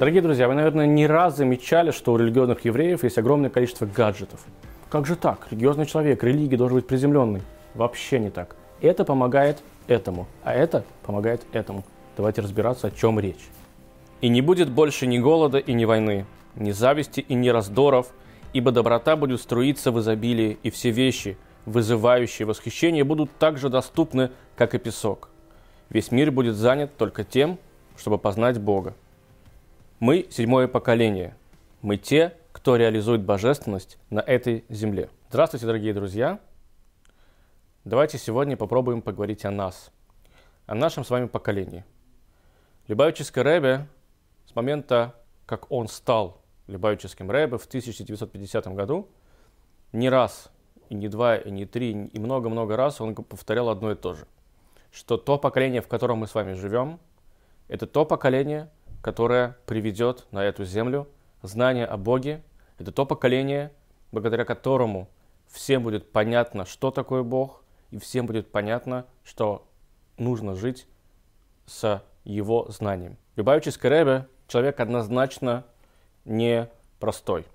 Дорогие друзья, вы, наверное, не раз замечали, что у религиозных евреев есть огромное количество гаджетов. Как же так? Религиозный человек, религия должен быть приземленный. Вообще не так. Это помогает этому, а это помогает этому. Давайте разбираться, о чем речь. И не будет больше ни голода и ни войны, ни зависти и ни раздоров, ибо доброта будет струиться в изобилии, и все вещи, вызывающие восхищение, будут так же доступны, как и песок. Весь мир будет занят только тем, чтобы познать Бога. Мы седьмое поколение. Мы те, кто реализует божественность на этой земле. Здравствуйте, дорогие друзья! Давайте сегодня попробуем поговорить о нас, о нашем с вами поколении. Любавический Рэбе с момента, как он стал Любавическим Рэбе в 1950 году, не раз, и не два, и не три, и много-много раз он повторял одно и то же, что то поколение, в котором мы с вами живем, это то поколение, которое приведет на эту землю знание о Боге. Это то поколение, благодаря которому всем будет понятно, что такое Бог, и всем будет понятно, что нужно жить с его знанием. Любавический Ребе – человек однозначно не простой.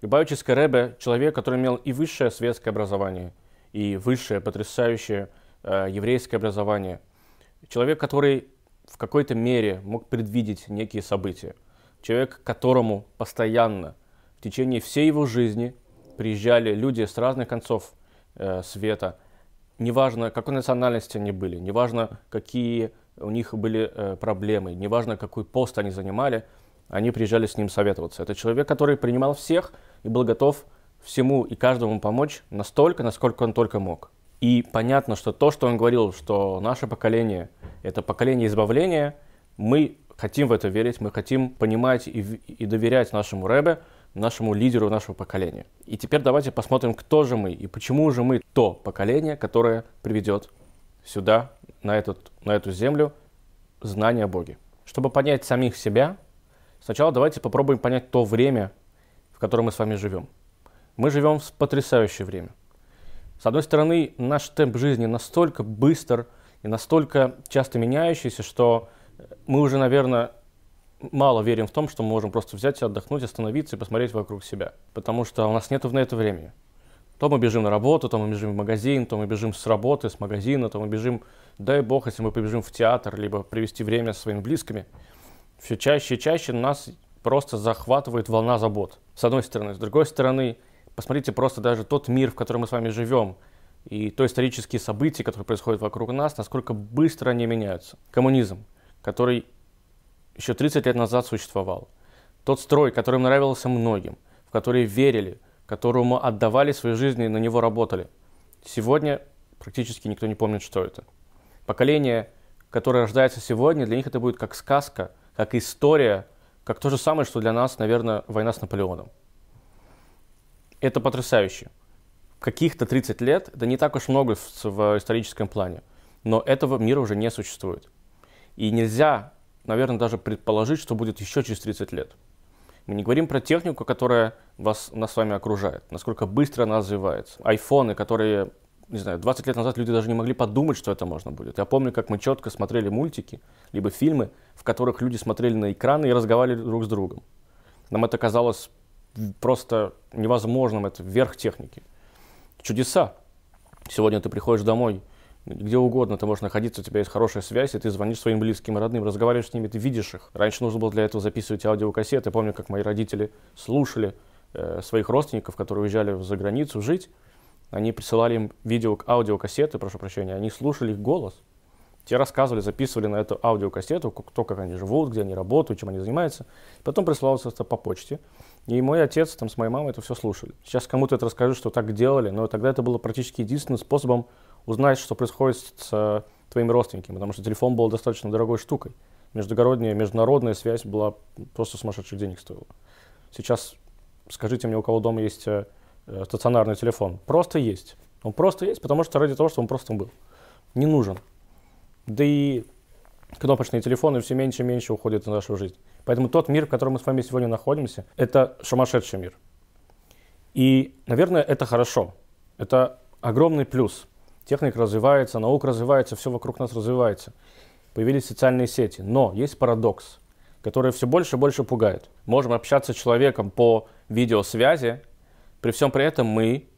Любавический Ребе – человек, который имел и высшее светское образование, и высшее потрясающее э, еврейское образование. Человек, который в какой-то мере мог предвидеть некие события. Человек, которому постоянно в течение всей его жизни приезжали люди с разных концов э, света, неважно, какой национальности они были, неважно, какие у них были э, проблемы, неважно, какой пост они занимали, они приезжали с ним советоваться. Это человек, который принимал всех и был готов всему и каждому помочь настолько, насколько он только мог. И понятно, что то, что он говорил, что наше поколение – это поколение избавления, мы хотим в это верить, мы хотим понимать и, и доверять нашему Рэбе, нашему лидеру нашего поколения. И теперь давайте посмотрим, кто же мы и почему же мы то поколение, которое приведет сюда, на, этот, на эту землю, знание о Боге. Чтобы понять самих себя, сначала давайте попробуем понять то время, в котором мы с вами живем. Мы живем в потрясающее время – с одной стороны, наш темп жизни настолько быстр и настолько часто меняющийся, что мы уже, наверное, мало верим в том, что мы можем просто взять и отдохнуть, остановиться и посмотреть вокруг себя. Потому что у нас нет на это времени. То мы бежим на работу, то мы бежим в магазин, то мы бежим с работы, с магазина, то мы бежим, дай бог, если мы побежим в театр, либо провести время со своими близкими. Все чаще и чаще нас просто захватывает волна забот. С одной стороны. С другой стороны, Посмотрите просто даже тот мир, в котором мы с вами живем, и то исторические события, которые происходят вокруг нас, насколько быстро они меняются. Коммунизм, который еще 30 лет назад существовал. Тот строй, который нравился многим, в который верили, которому отдавали свои жизни и на него работали. Сегодня практически никто не помнит, что это. Поколение, которое рождается сегодня, для них это будет как сказка, как история, как то же самое, что для нас, наверное, война с Наполеоном. Это потрясающе. Каких-то 30 лет, это не так уж много в, в историческом плане, но этого мира уже не существует. И нельзя, наверное, даже предположить, что будет еще через 30 лет. Мы не говорим про технику, которая вас, нас с вами окружает, насколько быстро она развивается. Айфоны, которые, не знаю, 20 лет назад люди даже не могли подумать, что это можно будет. Я помню, как мы четко смотрели мультики, либо фильмы, в которых люди смотрели на экраны и разговаривали друг с другом. Нам это казалось просто невозможным, это верх техники. Чудеса. Сегодня ты приходишь домой, где угодно ты можешь находиться, у тебя есть хорошая связь, и ты звонишь своим близким и родным, разговариваешь с ними, ты видишь их. Раньше нужно было для этого записывать аудиокассеты. Я помню, как мои родители слушали э, своих родственников, которые уезжали за границу жить. Они присылали им видео, аудиокассеты, прошу прощения, они слушали их голос. Те рассказывали, записывали на эту аудиокассету, кто как они живут, где они работают, чем они занимаются. Потом присылалось это по почте. И мой отец там, с моей мамой это все слушали. Сейчас кому-то это расскажу, что так делали, но тогда это было практически единственным способом узнать, что происходит с э, твоими родственниками, потому что телефон был достаточно дорогой штукой. Междугородняя, международная связь была просто сумасшедших денег стоила. Сейчас скажите мне, у кого дома есть э, э, стационарный телефон. Просто есть. Он просто есть, потому что ради того, что он просто был. Не нужен. Да и кнопочные телефоны все меньше и меньше уходят в нашу жизнь. Поэтому тот мир, в котором мы с вами сегодня находимся, это сумасшедший мир. И, наверное, это хорошо. Это огромный плюс. Техника развивается, наука развивается, все вокруг нас развивается. Появились социальные сети. Но есть парадокс. которая все больше и больше пугает. Можем общаться с человеком по видеосвязи, при всем при этом мы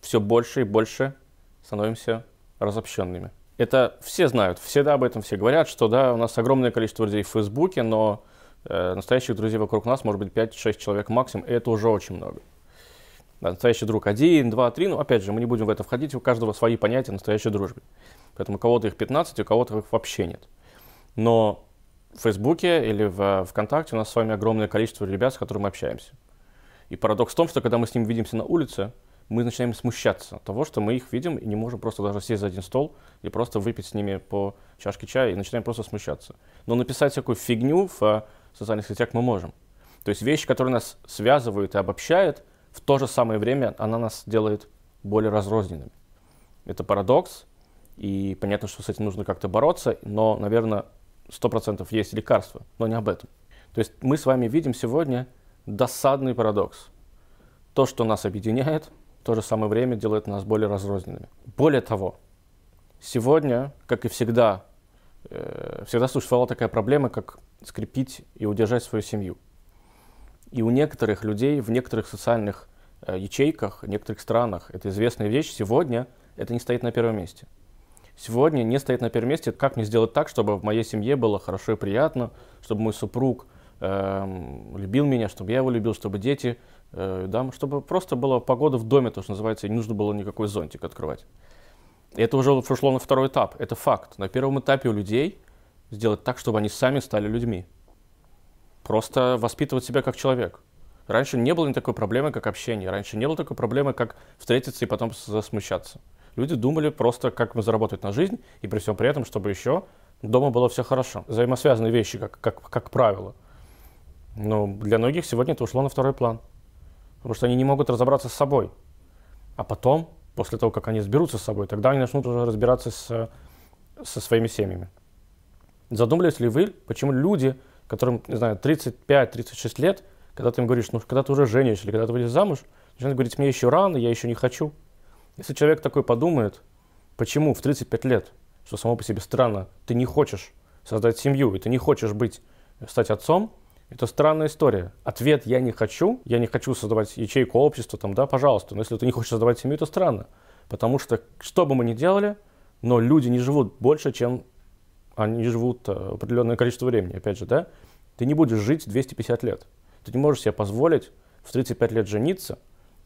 все больше и больше становимся разобщенными. Это все знают, всегда об этом все говорят, что да, у нас огромное количество друзей в Фейсбуке, но э, настоящих друзей вокруг нас может быть 5-6 человек максимум, и это уже очень много. Да, настоящий друг один, два, три, ну опять же, мы не будем в это входить, у каждого свои понятия настоящей дружбы. Поэтому у кого-то их 15, у кого-то их вообще нет. Но в Фейсбуке или в ВКонтакте у нас с вами огромное количество ребят, с которыми мы общаемся. И парадокс в том, что когда мы с ними видимся на улице, мы начинаем смущаться от того, что мы их видим и не можем просто даже сесть за один стол и просто выпить с ними по чашке чая и начинаем просто смущаться. Но написать всякую фигню в э, социальных сетях мы можем. То есть вещи, которые нас связывают и обобщают, в то же самое время она нас делает более разрозненными. Это парадокс, и понятно, что с этим нужно как-то бороться, но, наверное, 100% есть лекарство, но не об этом. То есть мы с вами видим сегодня досадный парадокс. То, что нас объединяет, то же самое время делает нас более разрозненными. Более того, сегодня, как и всегда, э, всегда существовала такая проблема, как скрепить и удержать свою семью. И у некоторых людей в некоторых социальных э, ячейках, в некоторых странах, это известная вещь, сегодня это не стоит на первом месте. Сегодня не стоит на первом месте, как мне сделать так, чтобы в моей семье было хорошо и приятно, чтобы мой супруг э, любил меня, чтобы я его любил, чтобы дети да, чтобы просто была погода в доме, то, что называется, и не нужно было никакой зонтик открывать. Это уже пришло на второй этап, это факт. На первом этапе у людей сделать так, чтобы они сами стали людьми. Просто воспитывать себя как человек. Раньше не было ни такой проблемы, как общение. Раньше не было такой проблемы, как встретиться и потом засмущаться. Люди думали просто, как мы заработать на жизнь, и при всем при этом, чтобы еще дома было все хорошо. Взаимосвязанные вещи, как, как, как правило. Но для многих сегодня это ушло на второй план потому что они не могут разобраться с собой. А потом, после того, как они сберутся с собой, тогда они начнут уже разбираться с, со своими семьями. Задумались ли вы, почему люди, которым, не знаю, 35-36 лет, когда ты им говоришь, ну, когда ты уже женишься или когда ты выйдешь замуж, начинают говорить, мне еще рано, я еще не хочу. Если человек такой подумает, почему в 35 лет, что само по себе странно, ты не хочешь создать семью, и ты не хочешь быть, стать отцом, это странная история. Ответ «я не хочу», я не хочу создавать ячейку общества, там, да, пожалуйста. Но если ты не хочешь создавать семью, это странно. Потому что, что бы мы ни делали, но люди не живут больше, чем они живут э, определенное количество времени. Опять же, да, ты не будешь жить 250 лет. Ты не можешь себе позволить в 35 лет жениться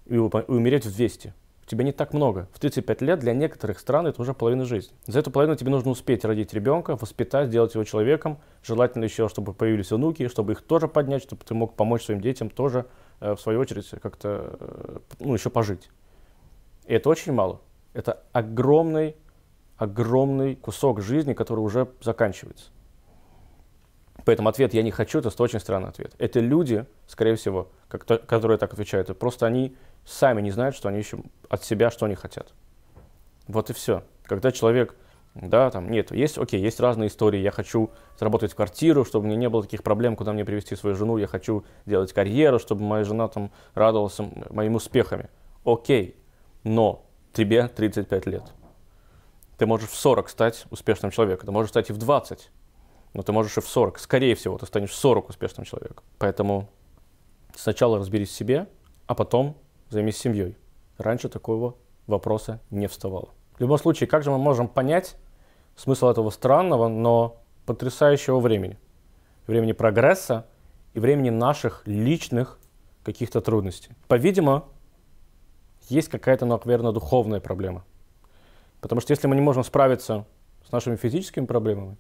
и умереть в 200 тебя не так много. В 35 лет для некоторых стран это уже половина жизни. За эту половину тебе нужно успеть родить ребенка, воспитать, сделать его человеком. Желательно еще, чтобы появились внуки, чтобы их тоже поднять, чтобы ты мог помочь своим детям тоже, э, в свою очередь, как-то э, ну, еще пожить. И это очень мало. Это огромный, огромный кусок жизни, который уже заканчивается. Поэтому ответ «я не хочу» — это очень странный ответ. Это люди, скорее всего, как то, которые так отвечают, просто они сами не знают, что они еще от себя, что они хотят. Вот и все. Когда человек, да, там, нет, есть, окей, есть разные истории, я хочу заработать квартиру, чтобы мне не было таких проблем, куда мне привести свою жену, я хочу делать карьеру, чтобы моя жена там радовалась моими успехами. Окей, но тебе 35 лет. Ты можешь в 40 стать успешным человеком, ты можешь стать и в 20, но ты можешь и в 40. Скорее всего, ты станешь в 40 успешным человеком. Поэтому сначала разберись в себе, а потом займись семьей. Раньше такого вопроса не вставало. В любом случае, как же мы можем понять смысл этого странного, но потрясающего времени? Времени прогресса и времени наших личных каких-то трудностей. По-видимому, есть какая-то, наверное, духовная проблема. Потому что если мы не можем справиться с нашими физическими проблемами,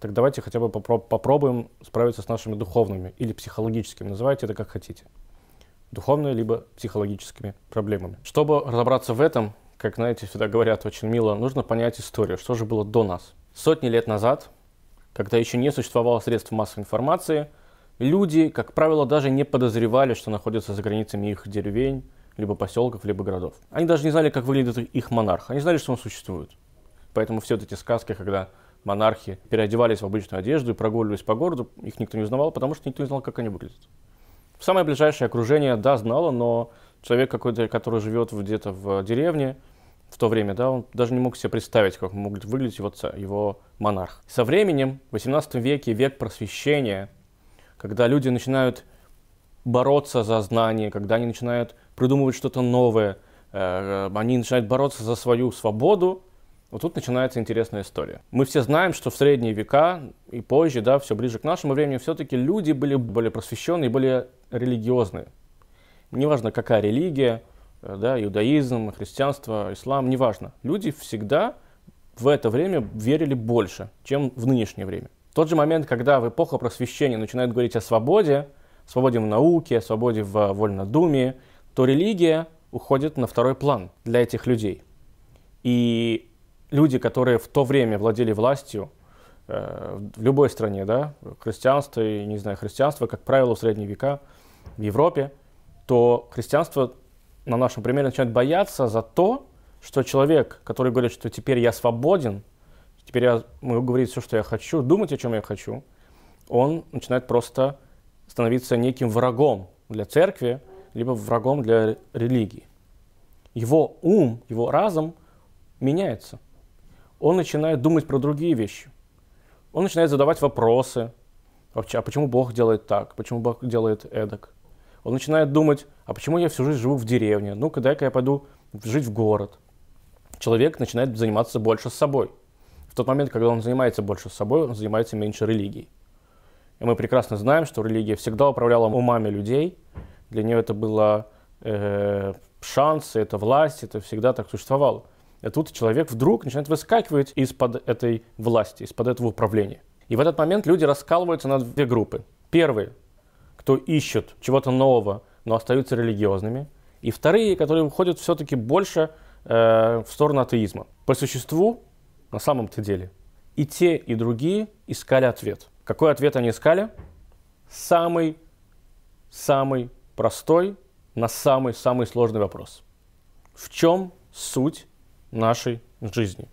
так давайте хотя бы попробуем справиться с нашими духовными или психологическими. Называйте это как хотите духовными либо психологическими проблемами. Чтобы разобраться в этом, как, знаете, всегда говорят очень мило, нужно понять историю, что же было до нас. Сотни лет назад, когда еще не существовало средств массовой информации, люди, как правило, даже не подозревали, что находятся за границами их деревень, либо поселков, либо городов. Они даже не знали, как выглядит их монарх. Они знали, что он существует. Поэтому все эти сказки, когда монархи переодевались в обычную одежду и прогуливались по городу, их никто не узнавал, потому что никто не знал, как они выглядят. Самое ближайшее окружение, да, знало, но человек какой-то, который живет где-то в деревне, в то время, да, он даже не мог себе представить, как мог выглядеть его, его монарх. Со временем, в 18 веке, век просвещения, когда люди начинают бороться за знания, когда они начинают придумывать что-то новое, э, они начинают бороться за свою свободу, вот тут начинается интересная история. Мы все знаем, что в средние века и позже, да, все ближе к нашему времени, все-таки люди были более просвещенные, более религиозные. Неважно, какая религия, э, да, иудаизм, христианство, ислам, неважно. Люди всегда в это время верили больше, чем в нынешнее время. В тот же момент, когда в эпоху просвещения начинают говорить о свободе, свободе в науке, свободе в вольнодумии, то религия уходит на второй план для этих людей. И люди, которые в то время владели властью, э, в любой стране, да, христианство и, не знаю, христианство, как правило, в средние века в Европе, то христианство на нашем примере начинает бояться за то, что человек, который говорит, что теперь я свободен, теперь я могу говорить все, что я хочу, думать, о чем я хочу, он начинает просто становиться неким врагом для церкви, либо врагом для религии. Его ум, его разум меняется. Он начинает думать про другие вещи. Он начинает задавать вопросы. Вообще, а почему Бог делает так? Почему Бог делает эдак? Он начинает думать, а почему я всю жизнь живу в деревне? Ну-ка, дай-ка я пойду жить в город человек начинает заниматься больше с собой. В тот момент, когда он занимается больше с собой, он занимается меньше религией. И мы прекрасно знаем, что религия всегда управляла умами людей. Для нее это было э, шанс, это власть, это всегда так существовало. И тут человек вдруг начинает выскакивать из-под этой власти, из-под этого управления. И в этот момент люди раскалываются на две группы. Первые, кто ищет чего-то нового, но остаются религиозными. И вторые, которые уходят все-таки больше э, в сторону атеизма. По существу, на самом-то деле, и те, и другие искали ответ. Какой ответ они искали? Самый, самый простой на самый-самый сложный вопрос. В чем суть нашей жизни?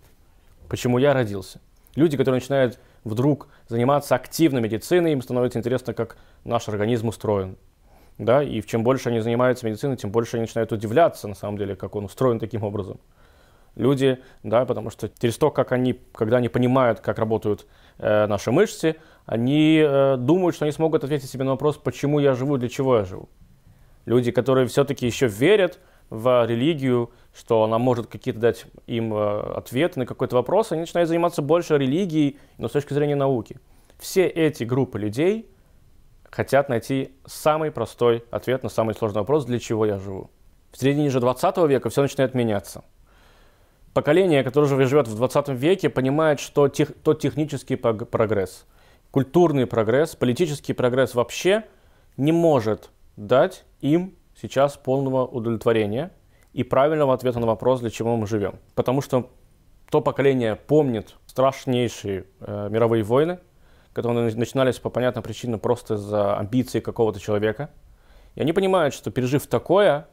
Почему я родился? Люди, которые начинают вдруг заниматься активно медициной, им становится интересно, как наш организм устроен да, и чем больше они занимаются медициной, тем больше они начинают удивляться, на самом деле, как он устроен таким образом. Люди, да, потому что через то, как они, когда они понимают, как работают э, наши мышцы, они э, думают, что они смогут ответить себе на вопрос, почему я живу, для чего я живу. Люди, которые все-таки еще верят в религию, что она может какие-то дать им э, ответы на какой-то вопрос, они начинают заниматься больше религией, но с точки зрения науки. Все эти группы людей – хотят найти самый простой ответ на самый сложный вопрос, для чего я живу. В середине же 20 века все начинает меняться. Поколение, которое уже живет в 20 веке, понимает, что тех, тот технический прогресс, культурный прогресс, политический прогресс вообще не может дать им сейчас полного удовлетворения и правильного ответа на вопрос, для чего мы живем. Потому что то поколение помнит страшнейшие э, мировые войны, которые начинались по понятным причинам просто из-за амбиций какого-то человека. И они понимают, что пережив такое,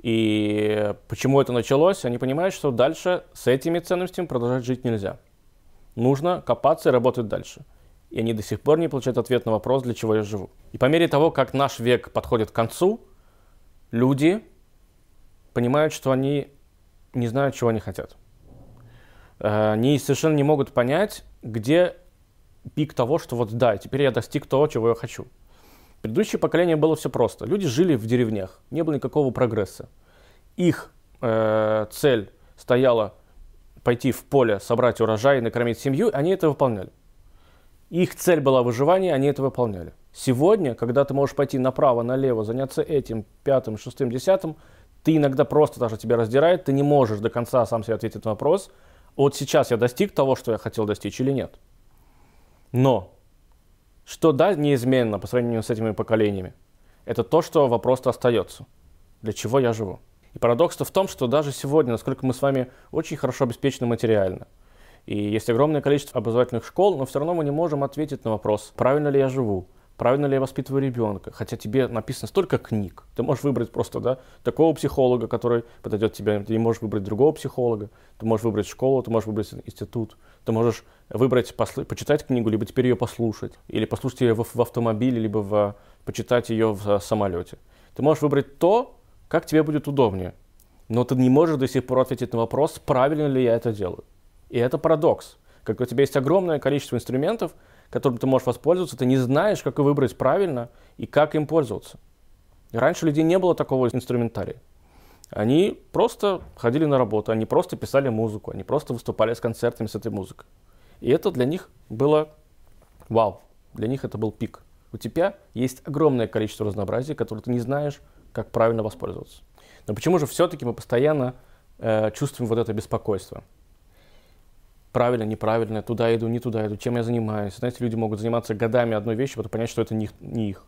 и почему это началось, они понимают, что дальше с этими ценностями продолжать жить нельзя. Нужно копаться и работать дальше. И они до сих пор не получают ответ на вопрос, для чего я живу. И по мере того, как наш век подходит к концу, люди понимают, что они не знают, чего они хотят. Э, они совершенно не могут понять, где пик того, что вот да, теперь я достиг того, чего я хочу. Предыдущее поколение было все просто. Люди жили в деревнях, не было никакого прогресса. Их э, цель стояла пойти в поле, собрать урожай, накормить семью, они это выполняли. Их цель была выживание, они это выполняли. Сегодня, когда ты можешь пойти направо, налево, заняться этим, пятым, шестым, десятым, ты иногда просто даже тебя раздирает, ты не можешь до конца сам себе ответить на вопрос, вот сейчас я достиг того, что я хотел достичь или нет. Но что да, неизменно по сравнению с этими поколениями, это то, что вопрос-то остается. Для чего я живу? И парадокс-то в том, что даже сегодня, насколько мы с вами очень хорошо обеспечены материально, и есть огромное количество образовательных школ, но все равно мы не можем ответить на вопрос, правильно ли я живу, правильно ли я воспитываю ребенка, хотя тебе написано столько книг. Ты можешь выбрать просто да, такого психолога, который подойдет тебе, ты не можешь выбрать другого психолога, ты можешь выбрать школу, ты можешь выбрать институт, ты можешь выбрать, посл... почитать книгу, либо теперь ее послушать, или послушать ее в, в автомобиле, либо в... почитать ее в самолете. Ты можешь выбрать то, как тебе будет удобнее, но ты не можешь до сих пор ответить на вопрос, правильно ли я это делаю. И это парадокс. Как у тебя есть огромное количество инструментов, которым ты можешь воспользоваться, ты не знаешь, как выбрать правильно и как им пользоваться. И раньше у людей не было такого инструментария. Они просто ходили на работу, они просто писали музыку, они просто выступали с концертами с этой музыкой. И это для них было вау, для них это был пик. У тебя есть огромное количество разнообразия, которое ты не знаешь, как правильно воспользоваться. Но почему же все-таки мы постоянно э, чувствуем вот это беспокойство? Правильно, неправильно, туда иду, не туда иду, чем я занимаюсь. Знаете, люди могут заниматься годами одной вещью, потом понять, что это не, не их.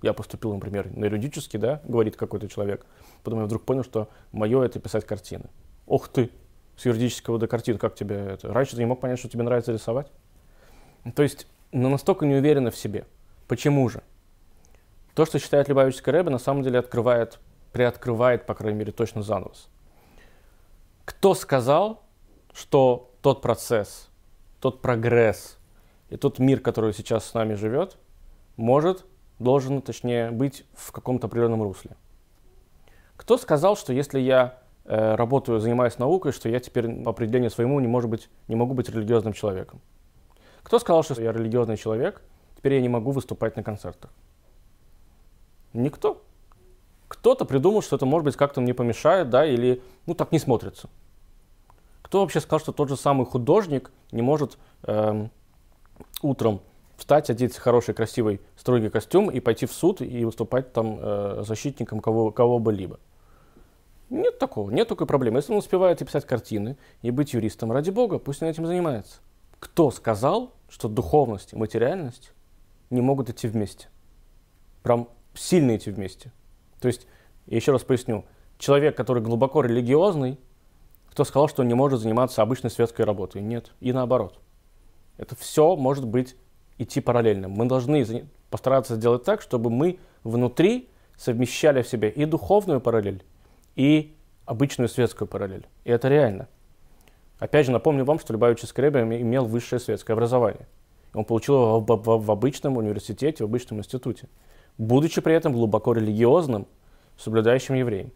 Я поступил, например, на юридический, да, говорит какой-то человек. Потом я вдруг понял, что мое это писать картины. Ох ты, с юридического до картин, как тебе это? Раньше ты не мог понять, что тебе нравится рисовать? То есть, ну, настолько не уверена в себе. Почему же? То, что считает Любавическая Рэбе, на самом деле открывает, приоткрывает, по крайней мере, точно занавес. Кто сказал, что тот процесс, тот прогресс и тот мир, который сейчас с нами живет, может, должен, точнее, быть в каком-то определенном русле? Кто сказал, что если я э, работаю, занимаюсь наукой, что я теперь по определению своему не, может быть, не могу быть религиозным человеком? Кто сказал, что я религиозный человек, теперь я не могу выступать на концертах? Никто. Кто-то придумал, что это, может быть, как-то мне помешает, да, или, ну, так не смотрится. Кто вообще сказал, что тот же самый художник не может эм, утром встать, одеть хороший, красивый, строгий костюм и пойти в суд и выступать там э, защитником кого, кого бы либо. Нет такого, нет такой проблемы. Если он успевает и писать картины, и быть юристом, ради бога, пусть он этим занимается. Кто сказал, что духовность и материальность не могут идти вместе? Прям сильно идти вместе. То есть, я еще раз поясню, человек, который глубоко религиозный, кто сказал, что он не может заниматься обычной светской работой? Нет, и наоборот. Это все может быть идти параллельно. Мы должны постараться сделать так, чтобы мы внутри совмещали в себе и духовную параллель, и обычную светскую параллель. И это реально. Опять же, напомню вам, что Любавич Скребе имел высшее светское образование. Он получил его в, в, в обычном университете, в обычном институте, будучи при этом глубоко религиозным, соблюдающим евреем.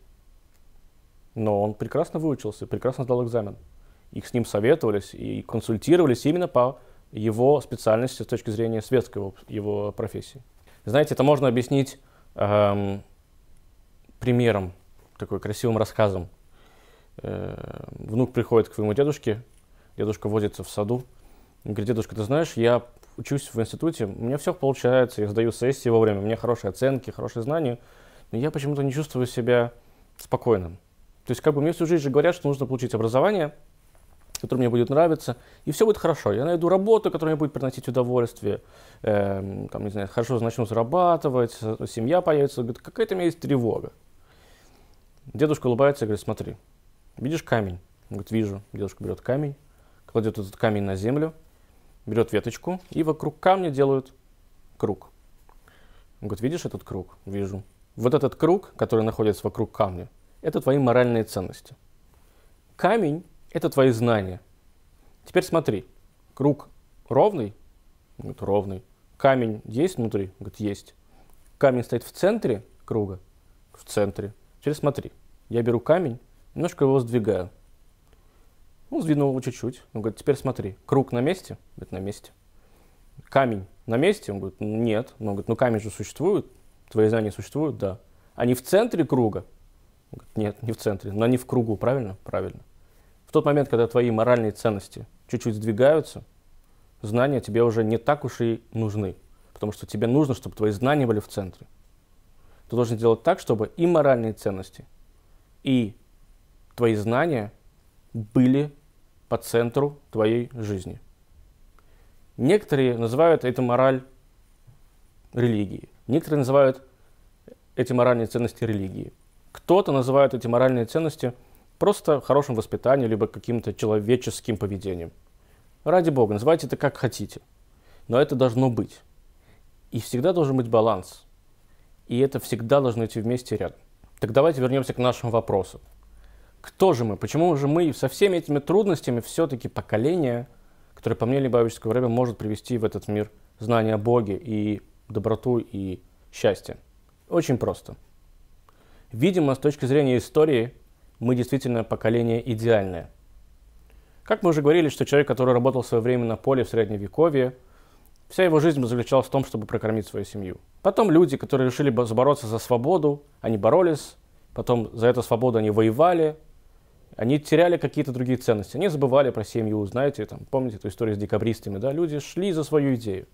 Но он прекрасно выучился, прекрасно сдал экзамен. Их с ним советовались и консультировались именно по его специальности с точки зрения светской его профессии. Знаете, это можно объяснить эм, примером, такой красивым рассказом. Э, внук приходит к своему дедушке, дедушка возится в саду, говорит, дедушка, ты знаешь, я учусь в институте, у меня все получается, я сдаю сессии вовремя, у меня хорошие оценки, хорошие знания, но я почему-то не чувствую себя спокойным. То есть как бы мне всю жизнь же говорят, что нужно получить образование – который мне будет нравиться, и все будет хорошо. Я найду работу, которая мне будет приносить удовольствие, э, там, не знаю, хорошо начну зарабатывать, семья появится. Говорит, какая-то у меня есть тревога. Дедушка улыбается и говорит, смотри, видишь камень? Он говорит, вижу. Дедушка берет камень, кладет этот камень на землю, берет веточку и вокруг камня делают круг. Он говорит, видишь этот круг? Вижу. Вот этот круг, который находится вокруг камня, это твои моральные ценности. Камень это твои знания. Теперь смотри, круг ровный? Говорит, ровный. Камень есть внутри? Говорит, есть. Камень стоит в центре круга? В центре. Теперь смотри, я беру камень, немножко его сдвигаю. Ну, сдвинул его чуть-чуть. Он говорит, теперь смотри, круг на месте? Говорит, на месте. Камень на месте? Он говорит, нет. Он говорит, ну камень же существует, твои знания существуют, да. Они в центре круга? Говорит, нет, не в центре, но они в кругу, правильно? Правильно. В тот момент, когда твои моральные ценности чуть-чуть сдвигаются, знания тебе уже не так уж и нужны. Потому что тебе нужно, чтобы твои знания были в центре. Ты должен сделать так, чтобы и моральные ценности, и твои знания были по центру твоей жизни. Некоторые называют это мораль религии. Некоторые называют эти моральные ценности религией. Кто-то называет эти моральные ценности – просто хорошим воспитанием, либо каким-то человеческим поведением. Ради бога, называйте это как хотите. Но это должно быть. И всегда должен быть баланс. И это всегда должно идти вместе рядом. Так давайте вернемся к нашему вопросу. Кто же мы? Почему же мы со всеми этими трудностями все-таки поколение, которое, по мнению Любавического время, может привести в этот мир знание о Боге и доброту и счастье? Очень просто. Видимо, с точки зрения истории, мы действительно поколение идеальное. Как мы уже говорили, что человек, который работал в свое время на поле в Средневековье, Вся его жизнь заключалась в том, чтобы прокормить свою семью. Потом люди, которые решили бороться за свободу, они боролись, потом за эту свободу они воевали, они теряли какие-то другие ценности, они забывали про семью, знаете, там, помните эту историю с декабристами, да, люди шли за свою идею,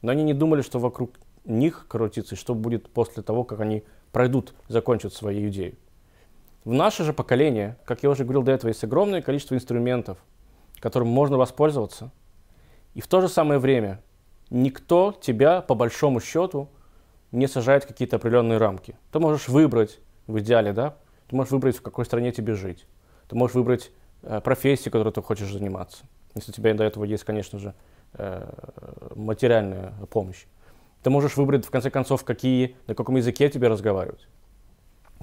но они не думали, что вокруг них крутится, и что будет после того, как они пройдут, закончат свою идею. В наше же поколение, как я уже говорил до этого, есть огромное количество инструментов, которым можно воспользоваться. И в то же самое время никто тебя, по большому счету, не сажает в какие-то определенные рамки. Ты можешь выбрать, в идеале, да, ты можешь выбрать, в какой стране тебе жить. Ты можешь выбрать э, профессию, которой ты хочешь заниматься. Если у тебя до этого есть, конечно же, э, материальная помощь. Ты можешь выбрать, в конце концов, какие, на каком языке тебе разговаривать.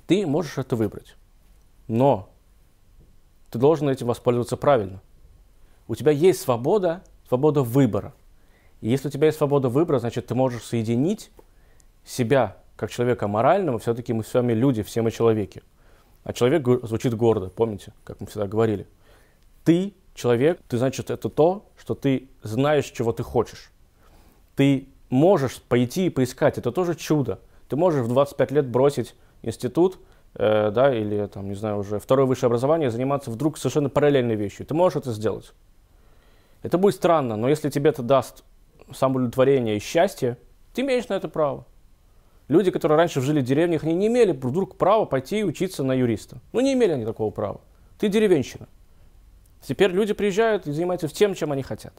Ты можешь это выбрать. Но ты должен этим воспользоваться правильно. У тебя есть свобода, свобода выбора. И если у тебя есть свобода выбора, значит, ты можешь соединить себя как человека морального, все-таки мы с вами люди, все мы человеки. А человек звучит гордо, помните, как мы всегда говорили. Ты человек, ты, значит, это то, что ты знаешь, чего ты хочешь. Ты можешь пойти и поискать, это тоже чудо. Ты можешь в 25 лет бросить институт, э, да, или там, не знаю, уже второе высшее образование, заниматься вдруг совершенно параллельной вещью. Ты можешь это сделать. Это будет странно, но если тебе это даст самоудовлетворение и счастье, ты имеешь на это право. Люди, которые раньше жили в деревнях, они не имели вдруг права пойти и учиться на юриста. Ну, не имели они такого права. Ты деревенщина. Теперь люди приезжают и занимаются тем, чем они хотят.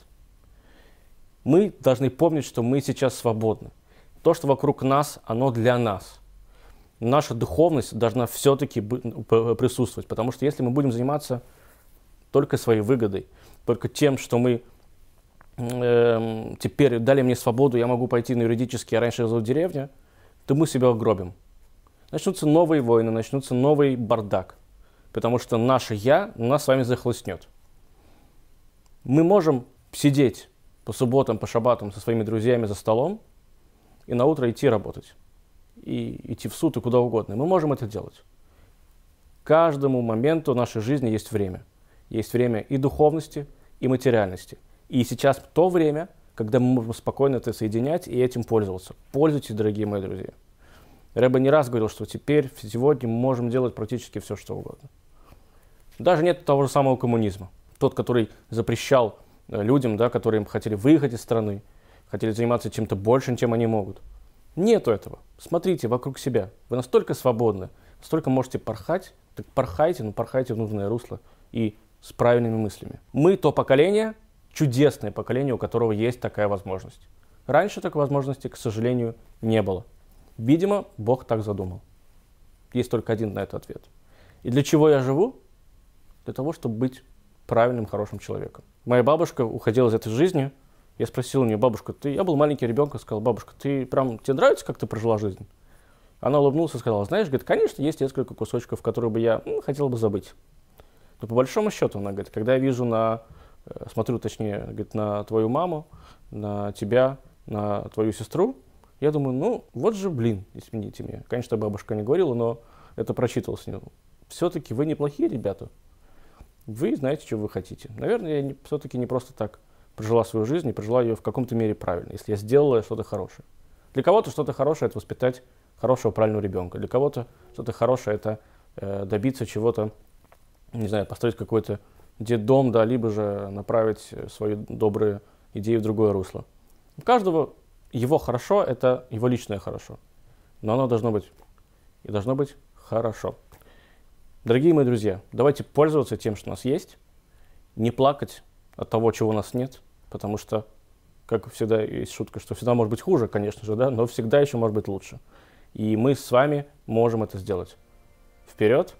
Мы должны помнить, что мы сейчас свободны. То, что вокруг нас, оно для нас наша духовность должна все-таки ну, присутствовать. Потому что если мы будем заниматься только своей выгодой, только тем, что мы э, теперь дали мне свободу, я могу пойти на юридический, а раньше жил в деревне, то мы себя угробим. Начнутся новые войны, начнутся новый бардак. Потому что наше «я» нас с вами захлестнет. Мы можем сидеть по субботам, по шабатам со своими друзьями за столом и на утро идти работать и идти в суд и куда угодно. Мы можем это делать. Каждому моменту нашей жизни есть время. Есть время и духовности, и материальности. И сейчас то время, когда мы можем спокойно это соединять и этим пользоваться. Пользуйтесь, дорогие мои друзья. Рэба не раз говорил, что теперь, сегодня мы можем делать практически все, что угодно. Даже нет того же самого коммунизма. Тот, который запрещал людям, да, которые хотели выехать из страны, хотели заниматься чем-то большим, чем они могут. Нету этого. Смотрите вокруг себя. Вы настолько свободны, настолько можете порхать, так порхайте, но порхайте в нужное русло и с правильными мыслями. Мы то поколение, чудесное поколение, у которого есть такая возможность. Раньше такой возможности, к сожалению, не было. Видимо, Бог так задумал. Есть только один на это ответ. И для чего я живу? Для того, чтобы быть правильным, хорошим человеком. Моя бабушка уходила из этой жизни – я спросил у нее, бабушка, ты... Я был маленький ребенок, сказал, бабушка, ты прям... Тебе нравится, как ты прожила жизнь? Она улыбнулась и сказала, знаешь, говорит, конечно, есть несколько кусочков, которые бы я ну, хотел бы забыть. Но по большому счету, она говорит, когда я вижу на... Э, смотрю, точнее, говорит, на твою маму, на тебя, на твою сестру, я думаю, ну, вот же, блин, извините меня. Конечно, бабушка не говорила, но это прочитывалось. Все-таки вы неплохие ребята. Вы знаете, что вы хотите. Наверное, я все-таки не просто так прожила свою жизнь и прожила ее в каком-то мере правильно, если я сделала что-то хорошее. Для кого-то что-то хорошее – это воспитать хорошего, правильного ребенка. Для кого-то что-то хорошее – это э, добиться чего-то, не знаю, построить какой-то детдом, да, либо же направить свою добрую идею в другое русло. У каждого его хорошо – это его личное хорошо. Но оно должно быть, и должно быть хорошо. Дорогие мои друзья, давайте пользоваться тем, что у нас есть, не плакать от того, чего у нас нет – потому что, как всегда есть шутка, что всегда может быть хуже, конечно же, да, но всегда еще может быть лучше. И мы с вами можем это сделать. Вперед!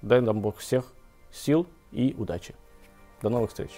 Дай нам Бог всех сил и удачи. До новых встреч!